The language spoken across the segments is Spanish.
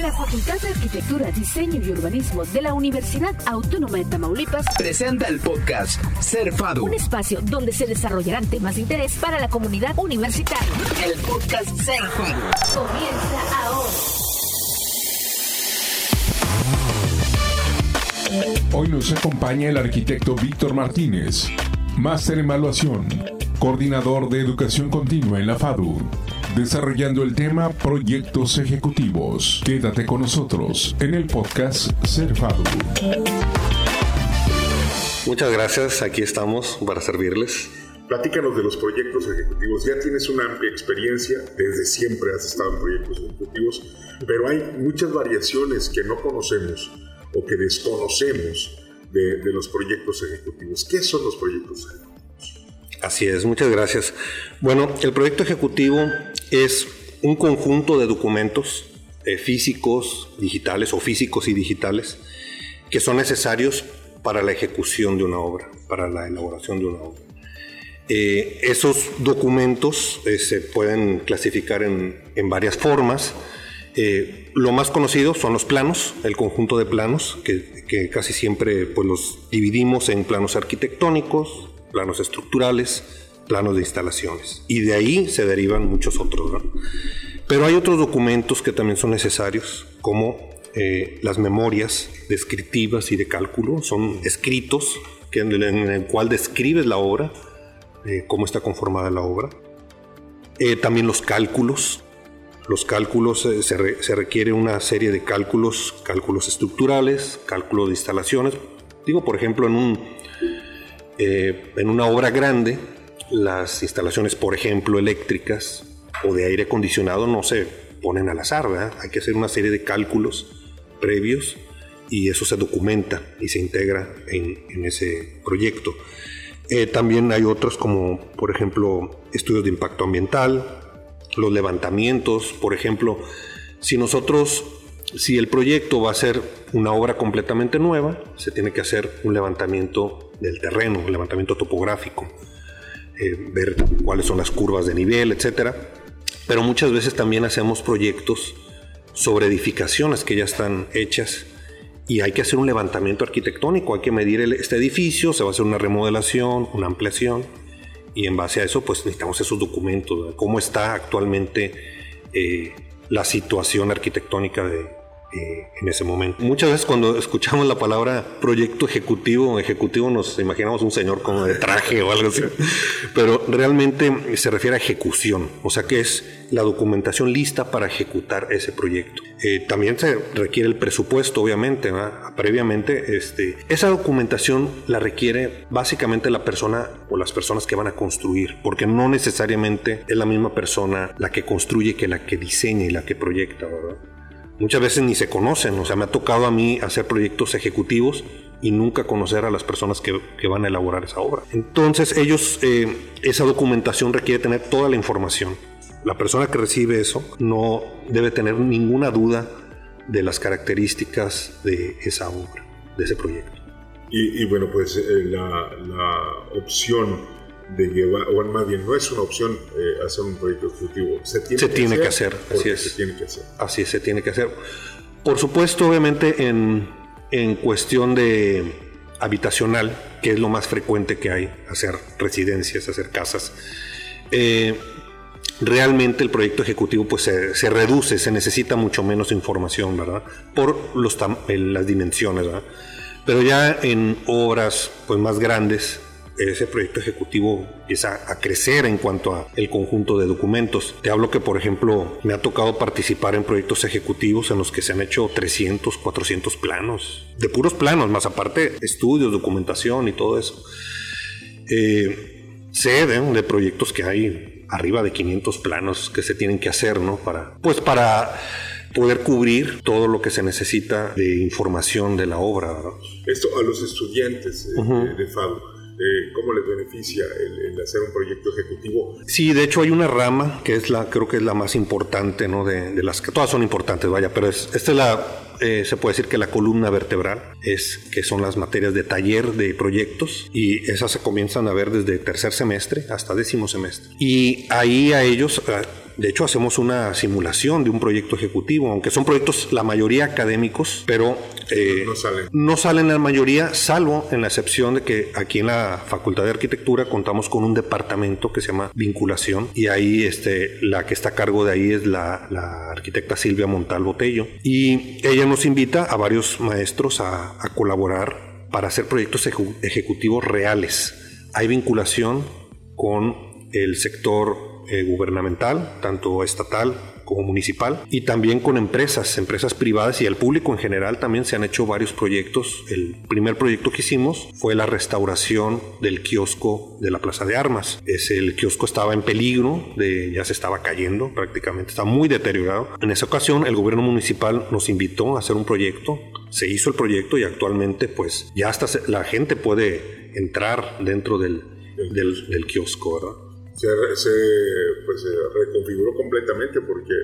La Facultad de Arquitectura, Diseño y Urbanismo de la Universidad Autónoma de Tamaulipas presenta el podcast Ser Fado. Un espacio donde se desarrollarán temas de interés para la comunidad universitaria. El podcast Ser Fado. Comienza ahora. Hoy nos acompaña el arquitecto Víctor Martínez, máster en evaluación, coordinador de educación continua en la FADU, desarrollando el tema proyectos ejecutivos. Quédate con nosotros en el podcast Ser FADU. Muchas gracias, aquí estamos para servirles. Platícanos de los proyectos ejecutivos. Ya tienes una amplia experiencia, desde siempre has estado en proyectos ejecutivos, pero hay muchas variaciones que no conocemos o que desconocemos de, de los proyectos ejecutivos. ¿Qué son los proyectos ejecutivos? Así es, muchas gracias. Bueno, el proyecto ejecutivo es un conjunto de documentos eh, físicos, digitales o físicos y digitales que son necesarios para la ejecución de una obra, para la elaboración de una obra. Eh, esos documentos eh, se pueden clasificar en, en varias formas. Lo más conocido son los planos, el conjunto de planos, que, que, casi siempre pues, los dividimos en planos arquitectónicos, planos estructurales, planos de instalaciones. Y de ahí se derivan muchos otros. ¿no? Pero hay otros documentos que también son necesarios, como eh, las memorias descriptivas y de cálculo. Son escritos en, el cual describes la obra, eh, cómo está conformada la obra. Eh, también los cálculos. Los cálculos, se, re, se requiere una serie de cálculos, cálculos estructurales, cálculos de instalaciones. Digo, por ejemplo, en un, en una obra grande, las instalaciones, por ejemplo, eléctricas o de aire acondicionado no se ponen al azar, ¿verdad? Hay que hacer una serie de cálculos previos y eso se documenta y se integra en, ese proyecto. Eh, también hay otros como, por ejemplo, estudios de impacto ambiental, los levantamientos, por ejemplo, si nosotros, si el proyecto va a ser una obra completamente nueva, se tiene que hacer un levantamiento del terreno, un levantamiento topográfico, eh, ver cuáles son las curvas de nivel, etcétera. Pero muchas veces también hacemos proyectos sobre edificaciones que ya están hechas y hay que hacer un levantamiento arquitectónico, hay que medir este edificio, se va a hacer una remodelación, una ampliación y en base a eso pues necesitamos esos documentos, cómo está actualmente eh, la situación arquitectónica de, eh, en ese momento. Muchas veces cuando escuchamos la palabra proyecto ejecutivo, ejecutivo nos imaginamos un señor como de traje o algo así, pero realmente se refiere a ejecución, o sea que es la documentación lista para ejecutar ese proyecto. Eh, también se requiere el presupuesto, obviamente, previamente. Este, esa documentación la requiere básicamente la persona o las personas que van a construir, porque no necesariamente es la misma persona la que construye que la que diseña y la que proyecta, ¿verdad? Muchas veces ni se conocen. O sea, me ha tocado a mí hacer proyectos ejecutivos y nunca conocer a las personas que, que van a elaborar esa obra. Entonces, ellos, eh, esa documentación requiere tener toda la información. La persona que recibe eso no debe tener ninguna duda de las características de esa obra, de ese proyecto. Y, bueno, pues eh, la, la opción de llevar, o más bien no es una opción eh, hacer un proyecto ejecutivo, se tiene, se que, tiene hacer que hacer, así es. Se tiene que hacer. Así es, se tiene que hacer. Por supuesto, obviamente en, en cuestión de habitacional, que es lo más frecuente que hay, hacer residencias, hacer casas, eh, realmente el proyecto ejecutivo pues se, se, reduce, se necesita mucho menos información, ¿verdad? Por los las dimensiones, ¿verdad? Pero ya en obras pues más grandes, ese proyecto ejecutivo empieza a crecer en cuanto a el conjunto de documentos. Te hablo que, por ejemplo, me ha tocado participar en proyectos ejecutivos en los que se han hecho 300, 400 planos, de puros planos, más aparte estudios, documentación y todo eso. Eh, sé de, de proyectos que hay arriba de 500 planos que se tienen que hacer, ¿no? Para, pues para poder cubrir todo lo que se necesita de información de la obra. ¿no? Esto a los estudiantes eh, uh -huh. de, de FADU. Eh, ¿Cómo les beneficia el, el, hacer un proyecto ejecutivo? Sí, de hecho hay una rama que es la, creo que es la más importante, ¿no? De, de las que todas son importantes, vaya, pero es, esta es la, eh, se puede decir que la columna vertebral es que son las materias de taller de proyectos y esas se comienzan a ver desde tercer semestre hasta décimo semestre. Y ahí a ellos De hecho, hacemos una simulación de un proyecto ejecutivo, aunque son proyectos la mayoría académicos, pero eh, No salen. no salen la mayoría, salvo en la excepción de que aquí en la Facultad de Arquitectura contamos con un departamento que se llama vinculación y ahí este, la que está a cargo de ahí es la, la arquitecta Silvia Montal Botello y ella nos invita a varios maestros a, a colaborar para hacer proyectos ejecutivos reales. Hay vinculación con el sector eh, gubernamental, tanto estatal como municipal, y también con empresas, empresas privadas y el público en general también se han hecho varios proyectos. El primer proyecto que hicimos fue la restauración del kiosco de la Plaza de Armas. Es el kiosco estaba en peligro, de, ya se estaba cayendo prácticamente, está muy deteriorado. En esa ocasión el gobierno municipal nos invitó a hacer un proyecto, se hizo el proyecto y actualmente pues ya hasta la gente puede entrar dentro del, del, del kiosco, ¿verdad? Se, se, pues, se reconfiguró completamente porque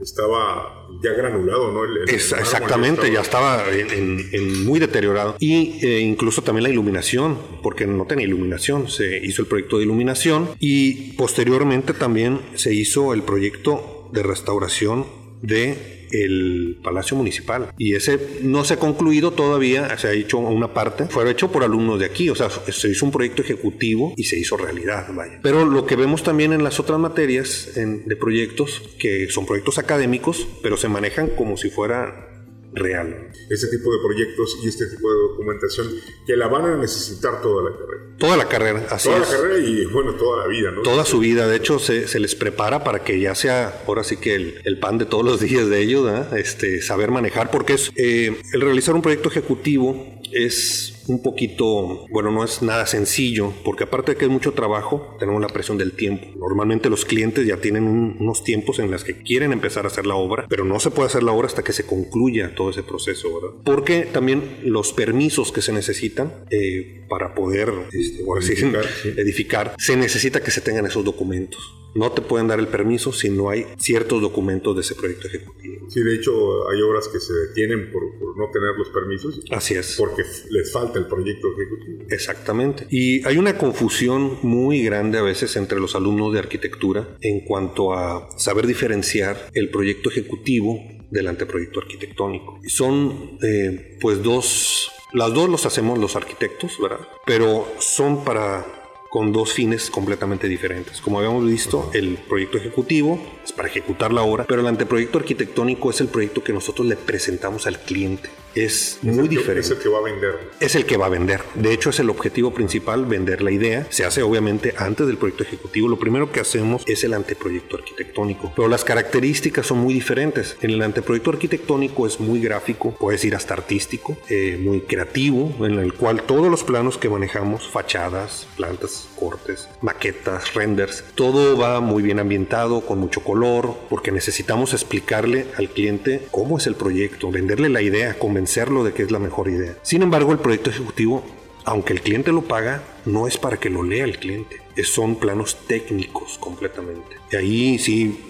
estaba ya granulado, ¿no? El- exactamente, ya estaba en, en- en muy deteriorado. Y eh, incluso también la iluminación, porque no tenía iluminación. Se hizo el proyecto de iluminación y posteriormente también se hizo el proyecto de restauración de el Palacio Municipal y ese no se ha concluido todavía, se ha hecho una parte, fue hecho por alumnos de aquí, o sea, se hizo un proyecto ejecutivo y se hizo realidad, vaya. Pero lo que vemos también en las otras materias en- de proyectos, que son proyectos académicos, pero se manejan como si fuera real. Ese tipo de proyectos y este tipo de documentación que la van a necesitar toda la carrera. Toda la carrera, así Toda es. la carrera y, bueno, toda la vida, ¿no? Toda su vida, de hecho, se, se les prepara para que ya sea, ahora sí que el, el pan de todos los días de ellos, ¿verdad? este, saber manejar, porque es eh, el realizar un proyecto ejecutivo es un poquito, bueno, no es nada sencillo, porque aparte de que es mucho trabajo, tenemos la presión del tiempo. Normalmente los clientes ya tienen un- unos tiempos en los que quieren empezar a hacer la obra, pero no se puede hacer la obra hasta que se concluya todo ese proceso, ¿verdad? Porque también los permisos que se necesitan eh, para poder, este, Edificar, sí. edificar, se necesita que se tengan esos documentos. No te pueden dar el permiso si no hay ciertos documentos de ese proyecto ejecutivo. Sí, de hecho, hay obras que se detienen por, por no tener los permisos Así es. porque les falta el proyecto ejecutivo. Exactamente. Y hay una confusión muy grande a veces entre los alumnos de arquitectura en cuanto a saber diferenciar el proyecto ejecutivo del anteproyecto arquitectónico. Son eh, pues dos, las dos los hacemos los arquitectos, ¿verdad? Pero son para con dos fines completamente diferentes. Como habíamos visto, el proyecto ejecutivo es para ejecutar la obra, pero el anteproyecto arquitectónico es el proyecto que nosotros le presentamos al cliente. Es muy Es el que- diferente Es el que va a vender. es el que va a vender. De hecho, es el objetivo principal, vender la idea. Se hace obviamente antes del proyecto ejecutivo. Lo primero que hacemos es el anteproyecto arquitectónico. Pero las características son muy diferentes. En el anteproyecto arquitectónico es muy gráfico, puedes ir hasta artístico, eh, muy creativo, en el cual todos los planos que manejamos, fachadas, plantas, cortes, maquetas, renders, todo va muy bien ambientado, con mucho color, porque necesitamos explicarle al cliente cómo es el proyecto, venderle la idea, convencerlo de que es la mejor idea. Sin embargo, el proyecto ejecutivo, aunque el cliente lo paga, no es para que lo lea el cliente. Es- Son planos técnicos completamente. Y ahí sí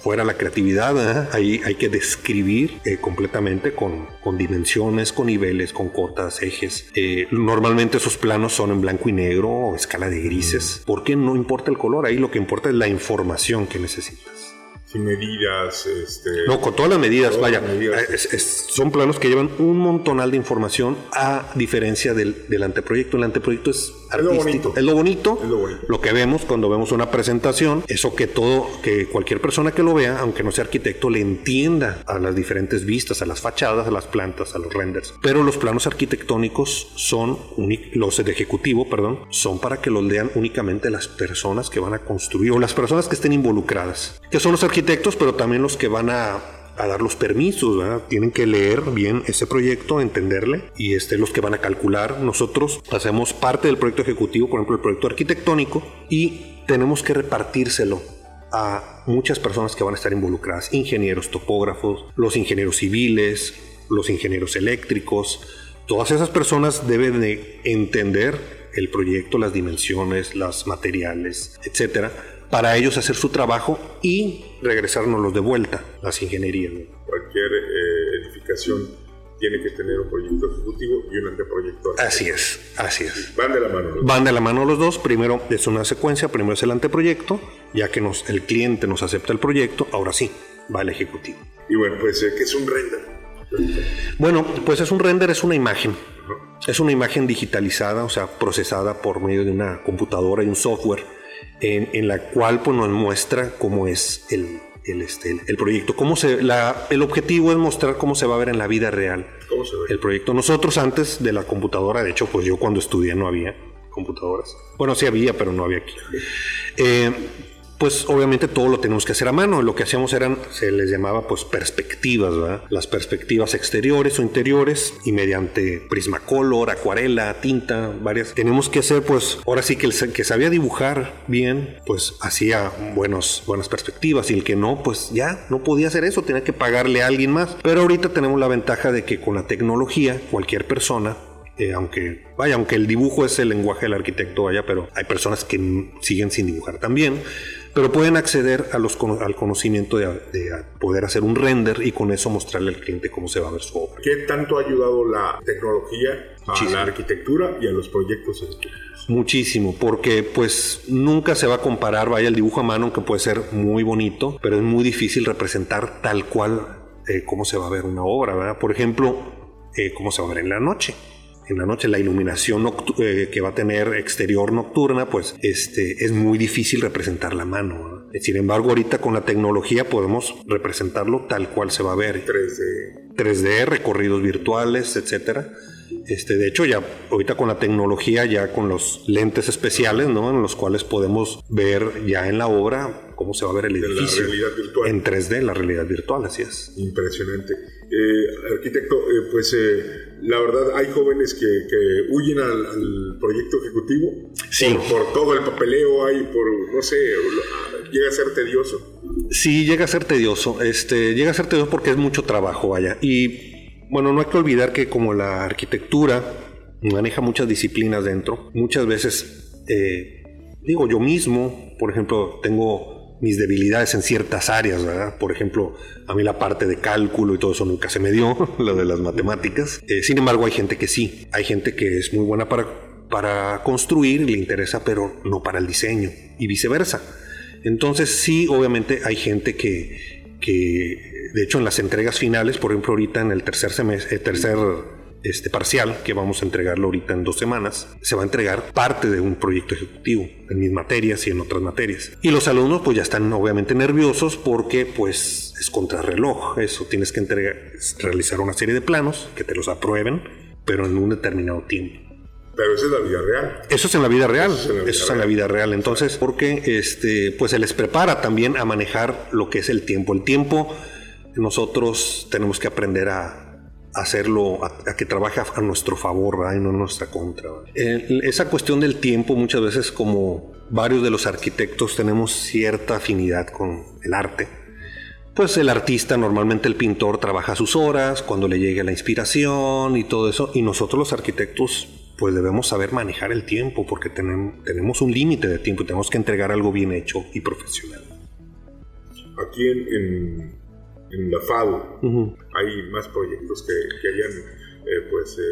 fuera la creatividad, ¿eh? ahí hay que describir eh, completamente con, con dimensiones, con niveles, con cotas, ejes. Eh, normalmente esos planos son en blanco y negro o escala de grises, porque no importa el color, ahí lo que importa es la información que necesitas. Sin medidas, este... No, con todas las medidas, Todas vaya. las medidas. es- es- son planos que llevan un montonal de información a diferencia del, del anteproyecto. El anteproyecto es Es lo artístico. bonito. Es lo bonito. Es lo bonito. que vemos cuando vemos una presentación, eso que todo, que cualquier persona que lo vea, aunque no sea arquitecto, le entienda a las diferentes vistas, a las fachadas, a las plantas, a los renders. Pero los planos arquitectónicos son, los de ejecutivo, perdón, son para que los lean únicamente las personas que van a construir o las personas que estén involucradas, que son los arquitectos, pero también los que van a a dar los permisos, ¿verdad? tienen que leer bien ese proyecto, entenderle y este los que van a calcular. Nosotros hacemos parte del proyecto ejecutivo, por ejemplo, el proyecto arquitectónico y tenemos que repartírselo a muchas personas que van a estar involucradas, ingenieros topógrafos, los ingenieros civiles, los ingenieros eléctricos, todas esas personas deben de entender el proyecto, las dimensiones, los materiales, etcétera, para ellos hacer su trabajo y regresárnoslos de vuelta, las ingenierías. cualquier eh, edificación tiene que tener un proyecto ejecutivo y un anteproyecto. Así es, así es. Van de la mano. Los Van de la mano los dos. Primero es una secuencia, primero es el anteproyecto, ya que nos, el cliente nos acepta el proyecto, ahora sí, va el ejecutivo. Y bueno, pues, eh, ¿qué es un render? Bueno, pues es un render, es una imagen. Es una imagen digitalizada, o sea, procesada por medio de una computadora y un software, en, en la cual pues, nos muestra cómo es el, el, este, el proyecto. Cómo se, la, el objetivo es mostrar cómo se va a ver en la vida real ¿Cómo se ve? el proyecto. Nosotros antes de la computadora, de hecho, pues yo cuando estudié no había computadoras. Bueno, sí había, pero no había aquí. Eh, pues obviamente todo lo tenemos que hacer a mano. Lo que hacíamos eran, se les llamaba pues perspectivas, ¿verdad? Las perspectivas exteriores o interiores y mediante prismacolor, acuarela, tinta, varias. Tenemos que hacer pues, ahora sí que el que sabía dibujar bien, pues hacía buenos, buenas perspectivas y el que no, pues ya no podía hacer eso, tenía que pagarle a alguien más. Pero ahorita tenemos la ventaja de que con la tecnología, cualquier persona eh, aunque, vaya, aunque el dibujo es el lenguaje del arquitecto, vaya, pero hay personas que siguen sin dibujar también, pero pueden acceder a los, al conocimiento de, de poder hacer un render y con eso mostrarle al cliente cómo se va a ver su obra. ¿Qué tanto ha ayudado la tecnología a Muchísimo. la arquitectura y a los proyectos? Muchísimo, porque pues nunca se va a comparar, vaya, el dibujo a mano, aunque puede ser muy bonito, pero es muy difícil representar tal cual eh, cómo se va a ver una obra, ¿verdad? Por ejemplo, eh, cómo se va a ver en la noche. En la noche la iluminación eh, que va a tener exterior nocturna, pues este, es muy difícil representar la mano. Sin embargo, ahorita con la tecnología podemos representarlo tal cual se va a ver. 3D. 3D, recorridos virtuales, etcétera. Este, de hecho, ya ahorita con la tecnología, ya con los lentes especiales, ¿no? En los cuales podemos ver ya en la obra cómo se va a ver el De la edificio. realidad virtual. En 3D, la realidad virtual, así es. Impresionante. Eh, arquitecto, eh, pues eh, la verdad hay jóvenes que, que huyen al, al proyecto ejecutivo Sí. por, por todo el papeleo, hay por, no sé, llega a ser tedioso. Sí, llega a ser tedioso. Este, llega a ser tedioso porque es mucho trabajo, vaya. Y bueno, no hay que olvidar que como la arquitectura maneja muchas disciplinas dentro, muchas veces, eh, digo, yo mismo, por ejemplo, tengo mis debilidades en ciertas áreas, ¿verdad? Por ejemplo, a mí la parte de cálculo y todo eso nunca se me dio, lo de las matemáticas. Eh, sin embargo, hay gente que sí. Hay gente que es muy buena para, para construir le interesa, pero no para el diseño y viceversa. Entonces sí, obviamente hay gente que, que, de hecho en las entregas finales, por ejemplo ahorita en el tercer semestre, tercer este parcial que vamos a entregarlo ahorita en dos semanas, se va a entregar parte de un proyecto ejecutivo en mis materias y en otras materias. Y los alumnos pues ya están obviamente nerviosos porque pues es contrarreloj, eso tienes que entregar, realizar una serie de planos que te los aprueben, pero en un determinado tiempo. Pero esa es la vida real. Eso es en la vida real. Eso es en la vida Eso es en la real. vida real. Entonces, porque este, pues se les prepara también a manejar lo que es el tiempo. El tiempo, nosotros tenemos que aprender a hacerlo, a, que trabaje a, nuestro favor, y no en nuestra contra. esa cuestión del tiempo, muchas veces, como varios de los arquitectos, tenemos cierta afinidad con el arte. Pues el artista, normalmente el pintor, trabaja sus horas, cuando le llegue la inspiración y todo eso. Y nosotros los arquitectos, pues debemos saber manejar el tiempo, porque tenemos, un límite de tiempo y tenemos que entregar algo bien hecho y profesional. Aquí en, en la FADU Ujú. hay más proyectos que, que hayan, eh, pues, eh,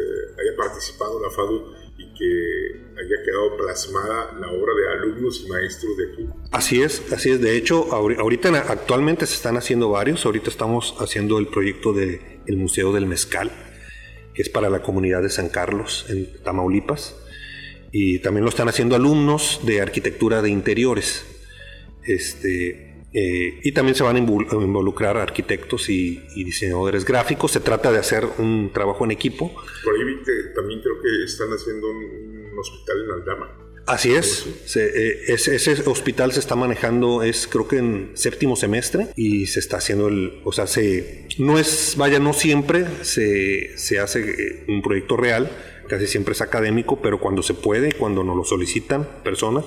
haya participado la FADU y que haya quedado plasmada la obra de alumnos y maestros de aquí. Así es, así es. De hecho, ahori- ahorita en- actualmente se están haciendo varios. Ahorita estamos haciendo el proyecto del Museo del Mezcal, que es para la comunidad de San Carlos, en Tamaulipas. Y también lo están haciendo alumnos de arquitectura de interiores. Este, eh, y también se van a invol- a involucrar arquitectos y, y diseñadores gráficos. Se trata de hacer un trabajo en equipo. Por ahí vi que también creo que están haciendo un, un hospital en Aldama. Así es. Se- eh, ese, ese hospital se está manejando, es creo que en séptimo semestre y se está haciendo el, o sea, se, no es, vaya, no siempre se, se hace eh, un proyecto real, casi siempre es académico, pero cuando se puede, cuando nos lo solicitan personas.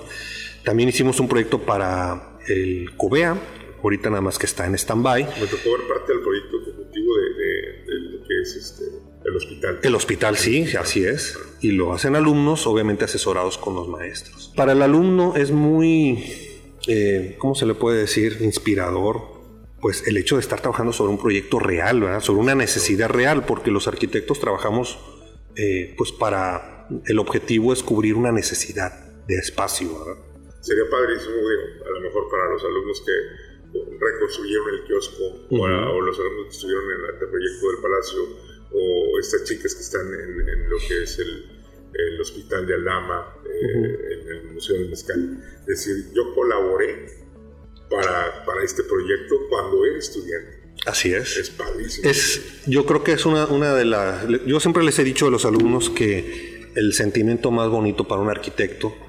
También hicimos un proyecto para el COBEA, ahorita nada más que está en stand-by. Me tocó ver parte del proyecto ejecutivo de, de- de lo que es este, el hospital. El hospital, sí, así es. Y lo hacen alumnos, obviamente asesorados con los maestros. Para el alumno es muy, eh, ¿cómo se le puede decir? Inspirador pues el hecho de estar trabajando sobre un proyecto real, ¿verdad? sobre una necesidad real, porque los arquitectos trabajamos eh, pues para el objetivo es cubrir una necesidad de espacio. ¿verdad? Sería padrísimo, a lo mejor para los alumnos que reconstruyeron el kiosco o, los alumnos que estuvieron en el proyecto del palacio o estas chicas que están en, lo que es el, hospital de Alama, eh, en el Museo del Mezcal. Es decir, yo colaboré para, para este proyecto cuando era estudiante. Así es. Es padrísimo. Es, yo creo que es una, una de las... Yo siempre les he dicho a los alumnos que el sentimiento más bonito para un arquitecto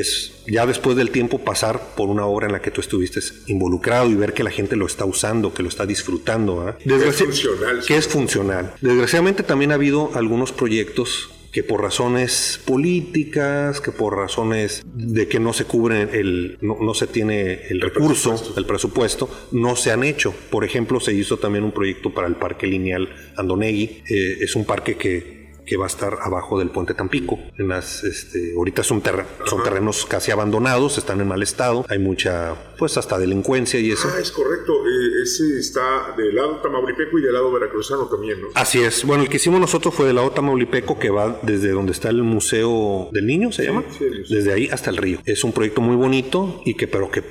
es ya después del tiempo pasar por una obra en la que tú estuviste involucrado y ver que la gente lo está usando, que lo está disfrutando. ¿eh? es funcional. Que es funcional. Desgraciadamente también ha habido algunos proyectos que por razones políticas, que por razones de que no se cubre el, no, se tiene el, recurso, el presupuesto, no se han hecho. Por ejemplo, se hizo también un proyecto para el Parque Lineal Andonegui. Eh, es un parque que que va a estar abajo del puente Tampico. En las, este, ahorita son, son terrenos casi abandonados, están en mal estado, hay mucha, pues hasta delincuencia y eso. Ah, es correcto, eh, ese está del lado Tamaulipeco y del lado veracruzano también, ¿no? Así es, bueno, el que hicimos nosotros fue del lado Tamaulipeco que va desde donde está el Museo del Niño, ¿se llama? Sí, desde ahí hasta el río. Es un proyecto muy bonito y que, pero que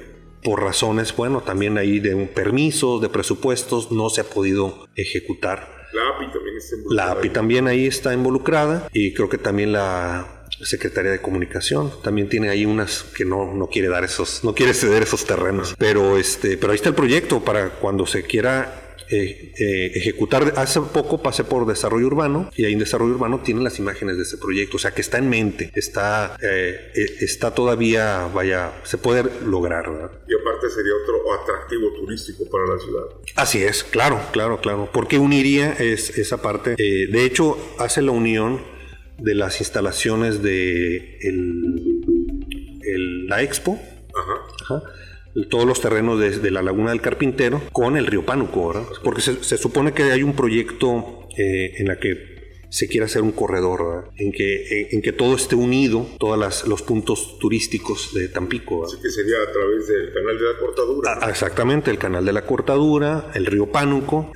por razones, bueno, también ahí de permisos, de presupuestos, no se ha podido ejecutar. La API también ahí está involucrada y creo que también la Secretaría de Comunicación también tiene ahí unas que no, no quiere dar esos, no quiere ceder esos terrenos. Pero este, pero ahí está el proyecto para cuando se quiera eh, eh, ejecutar. Hace poco pasé por desarrollo urbano y ahí en desarrollo urbano tienen las imágenes de ese proyecto, o sea que está en mente, está, eh, está todavía, vaya, se puede lograr. Y aparte sería otro atractivo turístico para la ciudad. Así es, claro, claro, claro, porque uniría es, esa parte. de hecho, hace la unión de las instalaciones de el, la Expo. Ajá. Ajá todos los terrenos de, la Laguna del Carpintero con el río Pánuco, ¿verdad? Porque se, supone que hay un proyecto eh, en la que se quiere hacer un corredor, en que, en, que todo esté unido, todos los puntos turísticos de Tampico. Así que sería a través del canal de la cortadura. Ah, exactamente, el canal de la cortadura, el río Pánuco,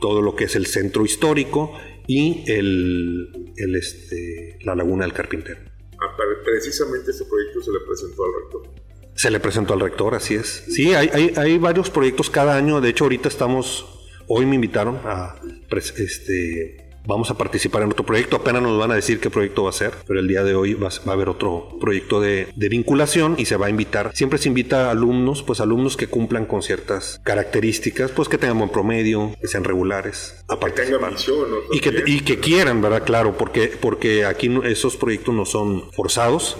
todo lo que es el centro histórico y el, el este, la Laguna del Carpintero. Ah, precisamente este proyecto se le presentó al rector. Se le presentó al rector, así es. Sí, hay, hay, hay varios proyectos cada año. De hecho, ahorita estamos, hoy me invitaron a, este, vamos a participar en otro proyecto. Apenas nos van a decir qué proyecto va a ser, pero el día de hoy va, a haber otro proyecto de, vinculación y se va a invitar. Siempre se invita a alumnos, pues alumnos que cumplan con ciertas características, pues que tengan buen promedio, que sean regulares. A que tengan misión, y, que, y que quieran, ¿verdad? Claro, porque, porque aquí esos proyectos no son forzados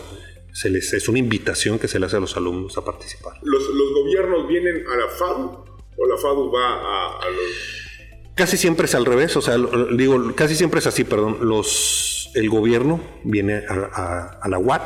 se les, es una invitación que se le hace a los alumnos a participar. ¿Los, gobiernos vienen a la FADU o la FADU va a, los...? Casi siempre es al revés, o sea, digo, casi siempre es así, perdón, los, el gobierno viene a, a la UAT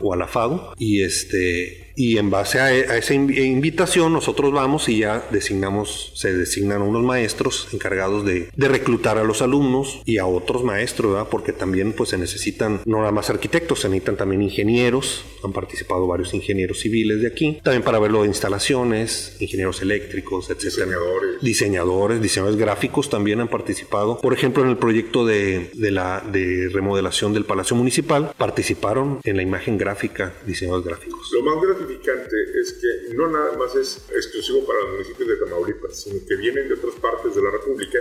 o a la FADU y este y en base a, esa invitación nosotros vamos y ya designamos, se designan unos maestros encargados de, reclutar a los alumnos y a otros maestros, ¿verdad? porque también pues se necesitan no nada más arquitectos, se necesitan también ingenieros, han participado varios ingenieros civiles de aquí, también para verlo de instalaciones, ingenieros eléctricos, etc. Diseñadores. Diseñadores, diseñadores gráficos también han participado. Por ejemplo, en el proyecto de, la de remodelación del Palacio Municipal, participaron en la imagen gráfica diseñadores gráficos. Lo más es que no nada más es exclusivo para los municipios de Tamaulipas, sino que vienen de otras partes de la República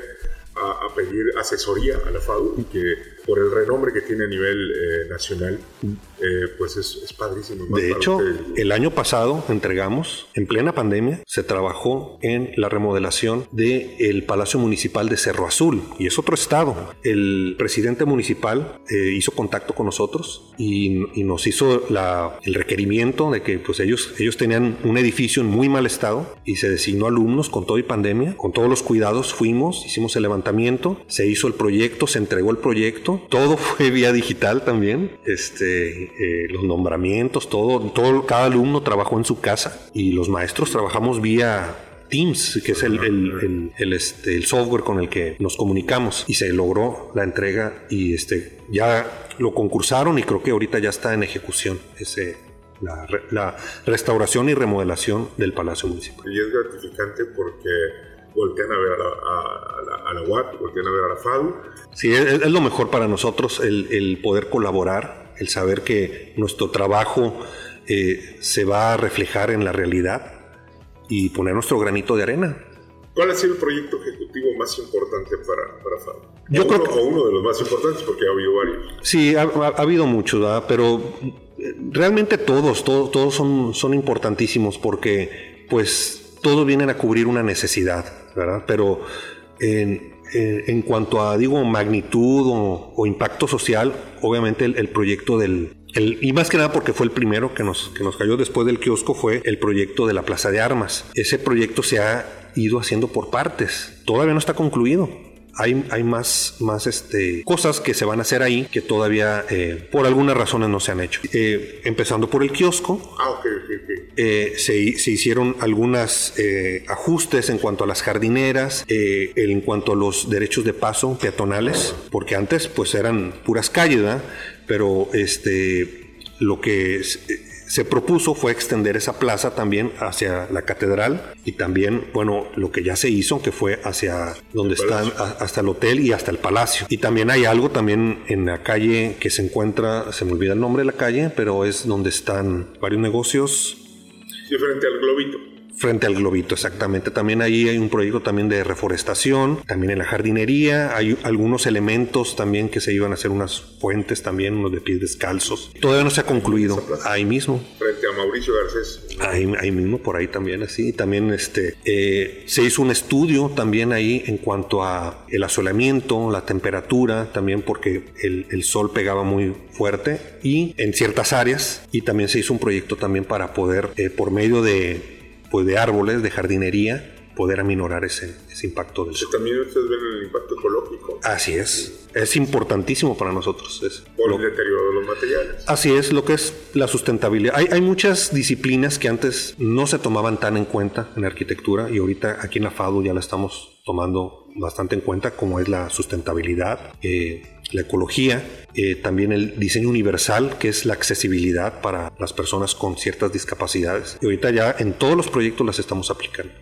a, pedir asesoría a la FADU y que por el renombre que tiene a nivel eh, nacional, eh, pues es, padrísimo. de hecho, el... año pasado entregamos, en plena pandemia, se trabajó en la remodelación del Palacio Municipal de Cerro Azul, y es otro estado. El presidente municipal eh, hizo contacto con nosotros y, nos hizo la, el requerimiento de que pues ellos, ellos tenían un edificio en muy mal estado y se designó alumnos con todo y pandemia, con todos los cuidados fuimos, hicimos el levantamiento, se hizo el proyecto, se entregó el proyecto, todo fue vía digital también. Este, eh, los nombramientos, todo, todo, cada alumno trabajó en su casa y los maestros trabajamos vía Teams, que es el, el, el, este, el, software con el que nos comunicamos y se logró la entrega y este, ya lo concursaron y creo que ahorita ya está en ejecución ese, la, la restauración y remodelación del Palacio Municipal. Y es gratificante porque voltean a ver a la, a, la, a la UAT, voltean a ver a la FADU. Sí, es, es lo mejor para nosotros el, el, poder colaborar, el saber que nuestro trabajo eh, se va a reflejar en la realidad y poner nuestro granito de arena. ¿Cuál ha sido el proyecto ejecutivo más importante para, para FADU? Yo o creo uno, que... o uno de los más importantes porque ha habido varios. Sí, ha, ha, ha habido muchos, ¿verdad? pero realmente todos, todos, todos son, son importantísimos porque pues todos vienen a cubrir una necesidad, ¿verdad? Pero en, en, en cuanto a, digo, magnitud o, impacto social, obviamente el, el proyecto del, el, y más que nada porque fue el primero que nos, que nos cayó después del kiosco fue el proyecto de la Plaza de Armas. Ese proyecto se ha ido haciendo por partes, todavía no está concluido hay, hay más, más este, cosas que se van a hacer ahí que todavía eh, por algunas razones no se han hecho. Eh, empezando por el kiosco, Ah, ok, ok, ok. Eh, se, se, hicieron algunos eh, ajustes en cuanto a las jardineras, eh, en cuanto a los derechos de paso peatonales, porque antes pues eran puras calles, ¿verdad? pero este, lo que se propuso fue extender esa plaza también hacia la catedral y también, bueno, lo que ya se hizo, que fue hacia donde están, hasta el hotel y hasta el palacio. Y también hay algo también en la calle que se encuentra, se me olvida el nombre de la calle, pero es donde están varios negocios. Sí, frente al globito. Frente al globito, exactamente. También ahí hay un proyecto también de reforestación, también en la jardinería, hay algunos elementos también que se iban a hacer unas fuentes también, unos de pies descalzos. Todavía no se ha concluido. Ahí mismo. Frente a Mauricio Garcés. Ahí, ahí mismo, por ahí también, así. También este, eh, se hizo un estudio también ahí en cuanto a el asolamiento, la temperatura, también porque el, el sol pegaba muy fuerte y en ciertas áreas. Y también se hizo un proyecto también para poder, eh, por medio de pues de árboles, de jardinería, poder aminorar ese, ese impacto del sol. También ustedes ven el impacto ecológico. Así es, es importantísimo para nosotros. Es Por el deterioro de los materiales. Así es, lo que es la sustentabilidad. Hay, hay, muchas disciplinas que antes no se tomaban tan en cuenta en arquitectura y ahorita aquí en la FADU ya la estamos tomando bastante en cuenta, como es la sustentabilidad, eh, la ecología, eh, también el diseño universal, que es la accesibilidad para las personas con ciertas discapacidades. Y ahorita ya en todos los proyectos las estamos aplicando.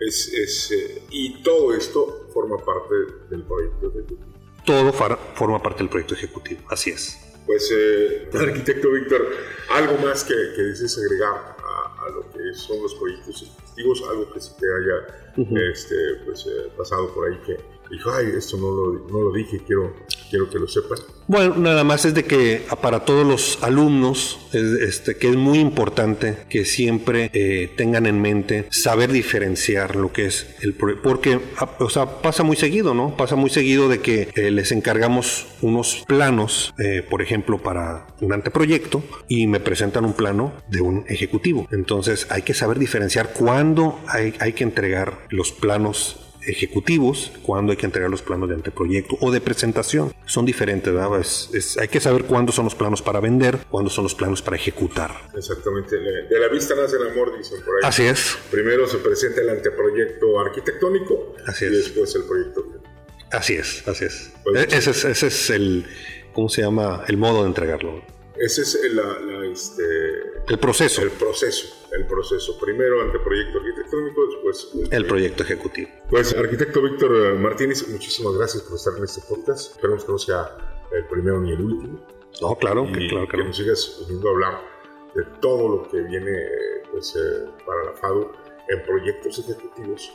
Es, es, eh, y todo esto forma parte del proyecto ejecutivo. Todo forma parte del proyecto ejecutivo, así es. Pues, eh, arquitecto Víctor, algo más que, que desees agregar a, a, lo que son los proyectos ejecutivos, algo que se te haya uh -huh. este, pues, eh, pasado por ahí que dijo, ay, esto no lo, no lo dije, quiero, quiero que lo sepan. Bueno, nada más es de que para todos los alumnos, este, que es muy importante que siempre eh, tengan en mente saber diferenciar lo que es el porque, o sea, pasa muy seguido, ¿no? Pasa muy seguido de que eh, les encargamos unos planos, eh, por ejemplo, para un anteproyecto y me presentan un plano de un ejecutivo. Entonces hay que saber diferenciar cuándo hay, hay que entregar los planos ejecutivos cuando hay que entregar los planos de anteproyecto o de presentación. Son diferentes, ¿verdad? Es, es, hay que saber cuándo son los planos para vender, cuándo son los planos para ejecutar. Exactamente. De la vista nace el amor, dicen por ahí. Así es. Primero se presenta el anteproyecto arquitectónico así y es. después el proyecto. Así es, así es. Pues, ese es. Ese es el, ¿cómo se llama? El modo de entregarlo. Ese es la, la, este, el proceso. El proceso, el proceso. Primero anteproyecto arquitectónico, después el, el proyecto ejecutivo. Pues arquitecto Víctor Martínez, muchísimas gracias por estar en este podcast. Esperemos que no sea el primero ni el último. No, claro, y que, claro que, que nos no. sigas a hablar de todo lo que viene pues, eh, para la FADU en proyectos ejecutivos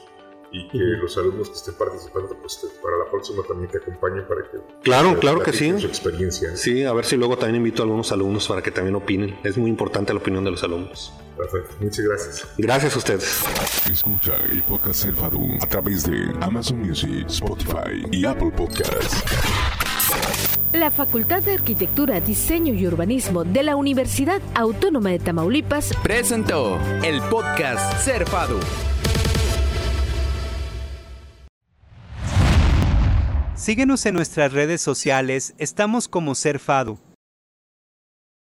y que uh -huh. los alumnos que estén participando pues te, para la próxima también te acompañen para que claro que claro que sí su experiencia sí a ver si luego también invito a algunos alumnos para que también opinen es muy importante la opinión de los alumnos perfecto. Muchas gracias. Gracias a ustedes escucha el podcast Serfadu a través de Amazon Music Spotify y Apple Podcasts. La Facultad de Arquitectura, Diseño y Urbanismo de la Universidad Autónoma de Tamaulipas presentó el podcast Serfadu. Síguenos en nuestras redes sociales, estamos como Serfadu.